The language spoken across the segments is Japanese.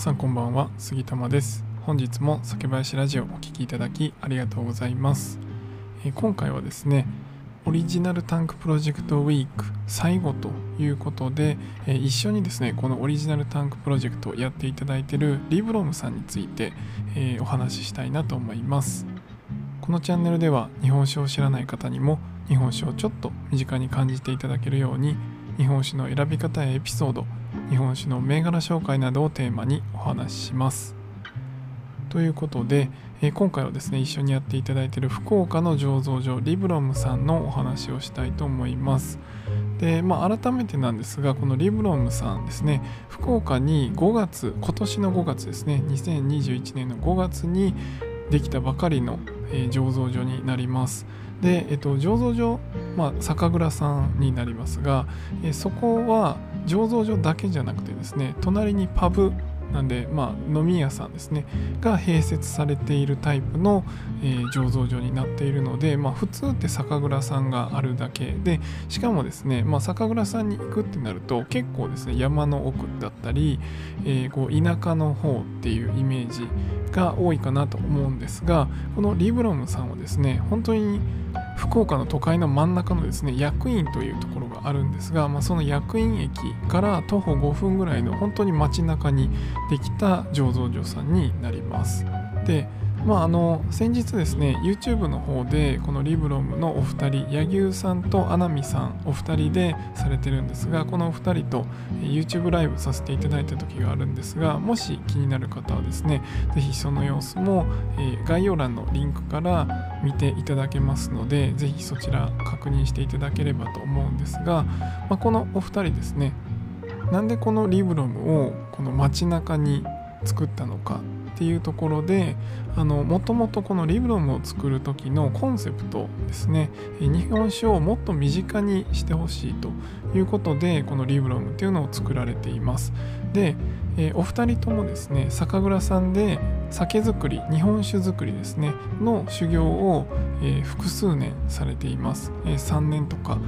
さんこんばんは杉玉です。本日も酒林ラジオお聴きいただきありがとうございます、えー今回はですねオリジナルタンクプロジェクトウィーク最後ということで、えー一緒にですねこのオリジナルタンクプロジェクトをやっていただいているリブロムさんについて、えーお話ししたいなと思います。このチャンネルでは日本酒を知らない方にも日本酒をちょっと身近に感じていただけるように日本酒の選び方やエピソード日本酒の銘柄紹介などをテーマにお話しします。ということで、えー今回はですね一緒にやっていただいている福岡の醸造所リブロムさんのお話をしたいと思います。でまあ改めてなんですがこのリブロムさんですね福岡に5月今年の5月ですね2021年の5月にできたばかりの、えー醸造所になります。で、えっと、醸造所、まあ、酒蔵さんになりますが、えーそこは醸造所だけじゃなくてですね隣にパブなんで、まあ、飲み屋さんですねが併設されているタイプの、えー醸造所になっているので、まあ、普通って酒蔵さんがあるだけでしかもですね、まあ、酒蔵さんに行くってなると結構ですね山の奥だったり、えーこう田舎の方っていうイメージが多いかなと思うんですがこのリブロムさんはですね本当に福岡の都会の真ん中のですね役員というところがあるんですが、まあ、その役員駅から徒歩5分ぐらいの本当に街中にできた醸造所さんになります。でまあ、あの先日ですね YouTube の方でこのリブロムのお二人柳生さんと穴見さんお二人でされてるんですがこのお二人と YouTube ライブさせていただいた時があるんですがもし気になる方はですねぜひその様子も、概要欄のリンクから見ていただけますのでぜひそちら確認していただければと思うんですが、まあ、このお二人ですねなんでこのリブロムをこの街中に作ったのかっていうところでもともとこのリブロムを作る時のコンセプトですね。日本酒をもっと身近にしてほしいということでこのリブロムっていうのを作られています。で、お二人ともですね酒蔵さんで酒造り日本酒造りですねの修行を、複数年されています、えー3年とか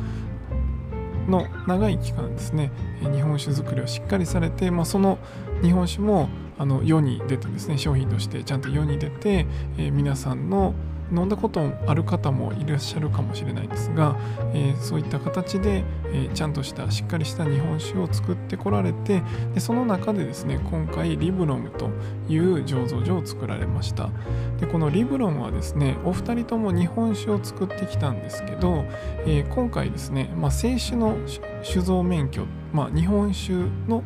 の長い期間ですね日本酒造りをしっかりされて、まあ、その日本酒もあの世に出てですね商品としてちゃんと世に出て、え皆さんの飲んだことある方もいらっしゃるかもしれないですが、えーそういった形で、えーちゃんとしたしっかりした日本酒を作ってこられてでその中でですね今回リブロムという醸造所を作られました。でこのリブロムはですねお二人とも日本酒を作ってきたんですけど、えー今回ですね、まあ、清酒の酒造免許、まあ、日本酒の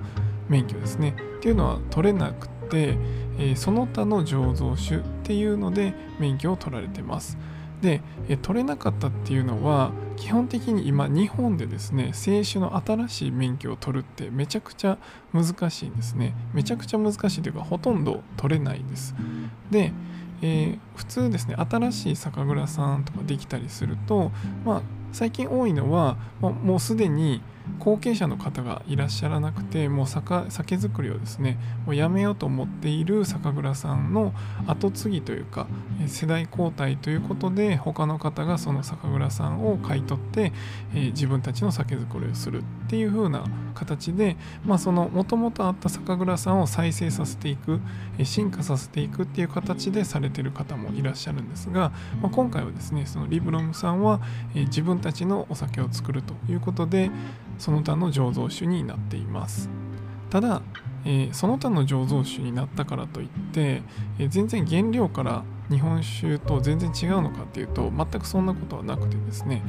免許ですねっていうのは取れなくて、えその他の醸造酒っていうので免許を取られてます。で、取れなかったっていうのは基本的に今日本でですね清酒の新しい免許を取るってめちゃくちゃ難しいんですね。めちゃくちゃ難しいというかほとんど取れないです。で、えー普通ですね新しい酒蔵さんとかできたりするとまあ最近多いのはもうもうすでに後継者の方がいらっしゃらなくてもう酒酒造りをですねもうやめようと思っている酒蔵さんの後継ぎというか世代交代ということで他の方がその酒蔵さんを買い取って、えー自分たちの酒造りをするっていう風な形でまあその元々あった酒蔵さんを再生させていく進化させていくっていう形でされてる方もいらっしゃるんですが、まあ、今回はですねそのリブロムさんは、えー自分たちのお酒を作るということでその他の醸造酒になっています。ただ、えーその他の醸造酒になったからといって、えー全然原料から日本酒と全然違うのかっていうと全くそんなことはなくてですね、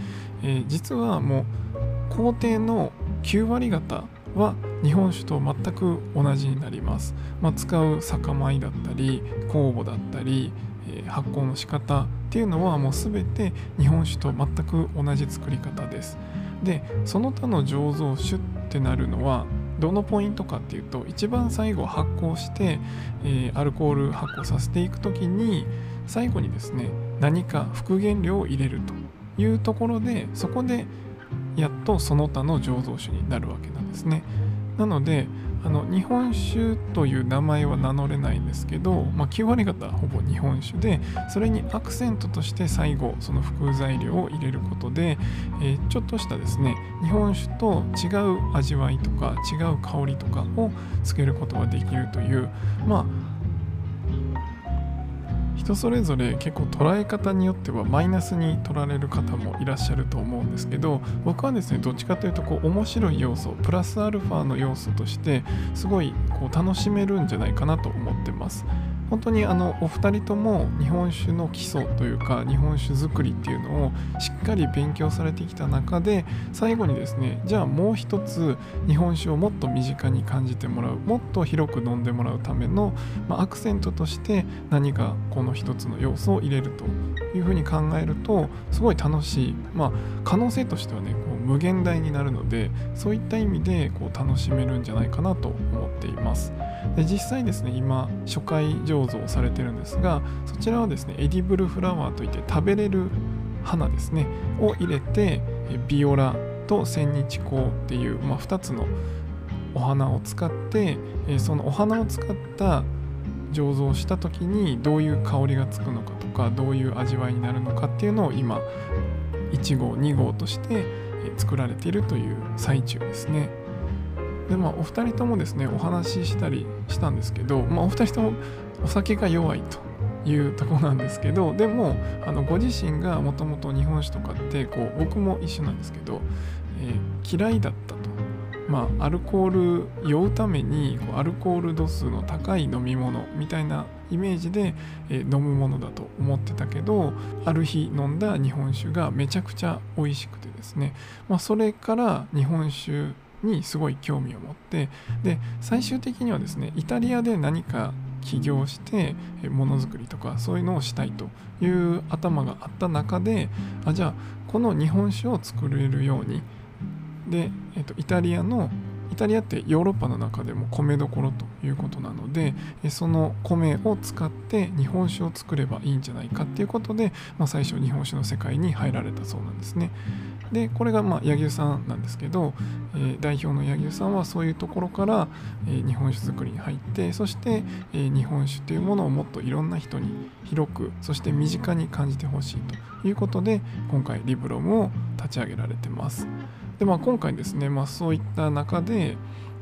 えー実はもう工程の9割方は日本酒と全く同じになります、まあ、使う酒米だったり酵母だったり、えー発酵の仕方っていうのはもう全て日本酒と全く同じ作り方です。でその他の醸造酒ってなるのはどのポイントかっていうと一番最後発酵して、えーアルコール発酵させていく時に最後にですね何か復元量を入れるというところでそこでやっとその他の醸造酒になるわけなんですね。なのであの日本酒という名前は名乗れないんですけど、まあ、9割方はほぼ日本酒でそれにアクセントとして最後その副材料を入れることで、えー、ちょっとしたですね日本酒と違う味わいとか違う香りとかをつけることができるというまあ人それぞれ結構捉え方によってはマイナスに取られる方もいらっしゃると思うんですけど僕はですねどっちかというとこう面白い要素プラスアルファの要素としてすごいこう楽しめるんじゃないかなと思ってます。本当にあのお二人とも日本酒の基礎というか日本酒作りっていうのをしっかり勉強されてきた中で最後にですねじゃあもう一つ日本酒をもっと身近に感じてもらうもっと広く飲んでもらうための、まあ、アクセントとして何かこの一つの要素を入れるというふうに考えるとすごい楽しい、まあ、可能性としてはねこう無限大になるのでそういった意味でこう楽しめるんじゃないかなと思っています。で実際ですね今初回醸造されてるんですがそちらはですねエディブルフラワーといって食べれる花ですねを入れてビオラと千日紅っていう、まあ、2つのお花を使ってそのお花を使った醸造した時にどういう香りがつくのかとかどういう味わいになるのかっていうのを今1号2号として作られているという最中ですね。でまあお二人ともですねお話ししたりしたんですけど、まあ、お二人ともお酒が弱いというとこなんですけどでもあのご自身がもともと日本酒とかってこう僕も一緒なんですけど、えー、嫌いだったと。まあ、アルコール酔うためにこうアルコール度数の高い飲み物みたいなイメージで、えー、飲むものだと思ってたけどある日飲んだ日本酒がめちゃくちゃ美味しくてですね、まあ、それから日本酒にすごい興味を持ってで最終的にはですねイタリアで何か起業してものづくりとかそういうのをしたいという頭があった中であじゃあこの日本酒を作れるようにで、えっと、イタリアのイタリアってヨーロッパの中でも米どころということなのでその米を使って日本酒を作ればいいんじゃないかっていうことで、まあ、最初日本酒の世界に入られたそうなんですね。でこれがま柳生さんなんですけど、えー、代表の柳生さんはそういうところから、えー、日本酒作りに入ってそして、えー、日本酒というものをもっといろんな人に広くそして身近に感じてほしいということで今回リブロムを立ち上げられてます。でまあ、今回ですね、まあ、そういった中で、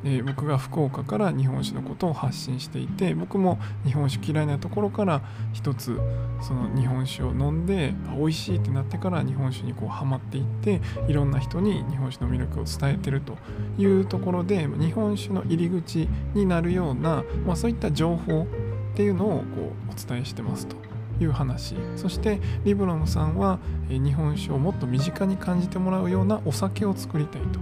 えー、僕が福岡から日本酒のことを発信していて僕も日本酒嫌いなところから一つその日本酒を飲んで美味しいってなってから日本酒にこうハマっていっていろんな人に日本酒の魅力を伝えてるというところで日本酒の入り口になるような、まあ、そういった情報っていうのをこうお伝えしてますと。いう話そしてリブロムさんは日本酒をもっと身近に感じてもらうようなお酒を作りたいと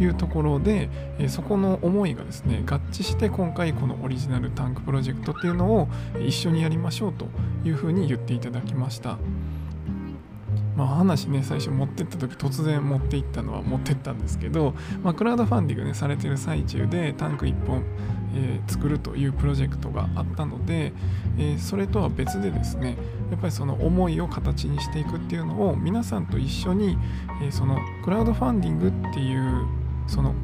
いうところでえそこの思いがですね合致して今回このオリジナルタンクプロジェクトっていうのを一緒にやりましょうというふうに言っていただきました。まあ、話ね最初持ってった時突然持っていったのは持ってったんですけど、まあ、クラウドファンディングねされてる最中でタンク1本、えー、作るというプロジェクトがあったので、えー、それとは別でですねやっぱりその思いを形にしていくっていうのを皆さんと一緒に、えー、そのクラウドファンディングっていう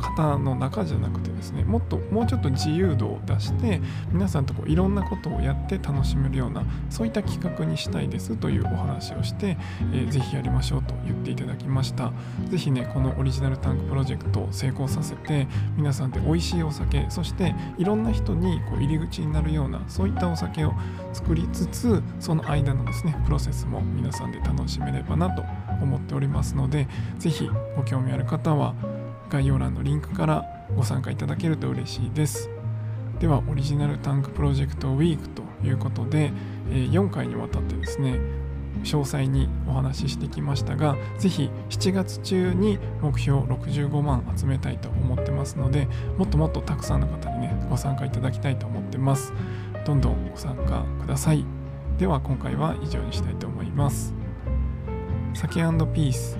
方の中じゃなくてですねもっともうちょっと自由度を出して皆さんとこういろんなことをやって楽しめるようなそういった企画にしたいですというお話をして、えー、ぜひやりましょうと言っていただきました。ぜひねこのオリジナルタンクプロジェクトを成功させて皆さんで美味しいお酒そしていろんな人にこう入り口になるようなそういったお酒を作りつつその間のですねプロセスも皆さんで楽しめればなと思っておりますのでぜひご興味ある方は概要欄のリンクからご参加いただけると嬉しいです。では、オリジナルタンクプロジェクトウィークということで、4回にわたってですね、詳細にお話ししてきましたが、ぜひ7月中に目標65万集めたいと思ってますので、もっともっとたくさんの方にね、ご参加いただきたいと思ってます。どんどんご参加ください。では今回は以上にしたいと思います。酒ピース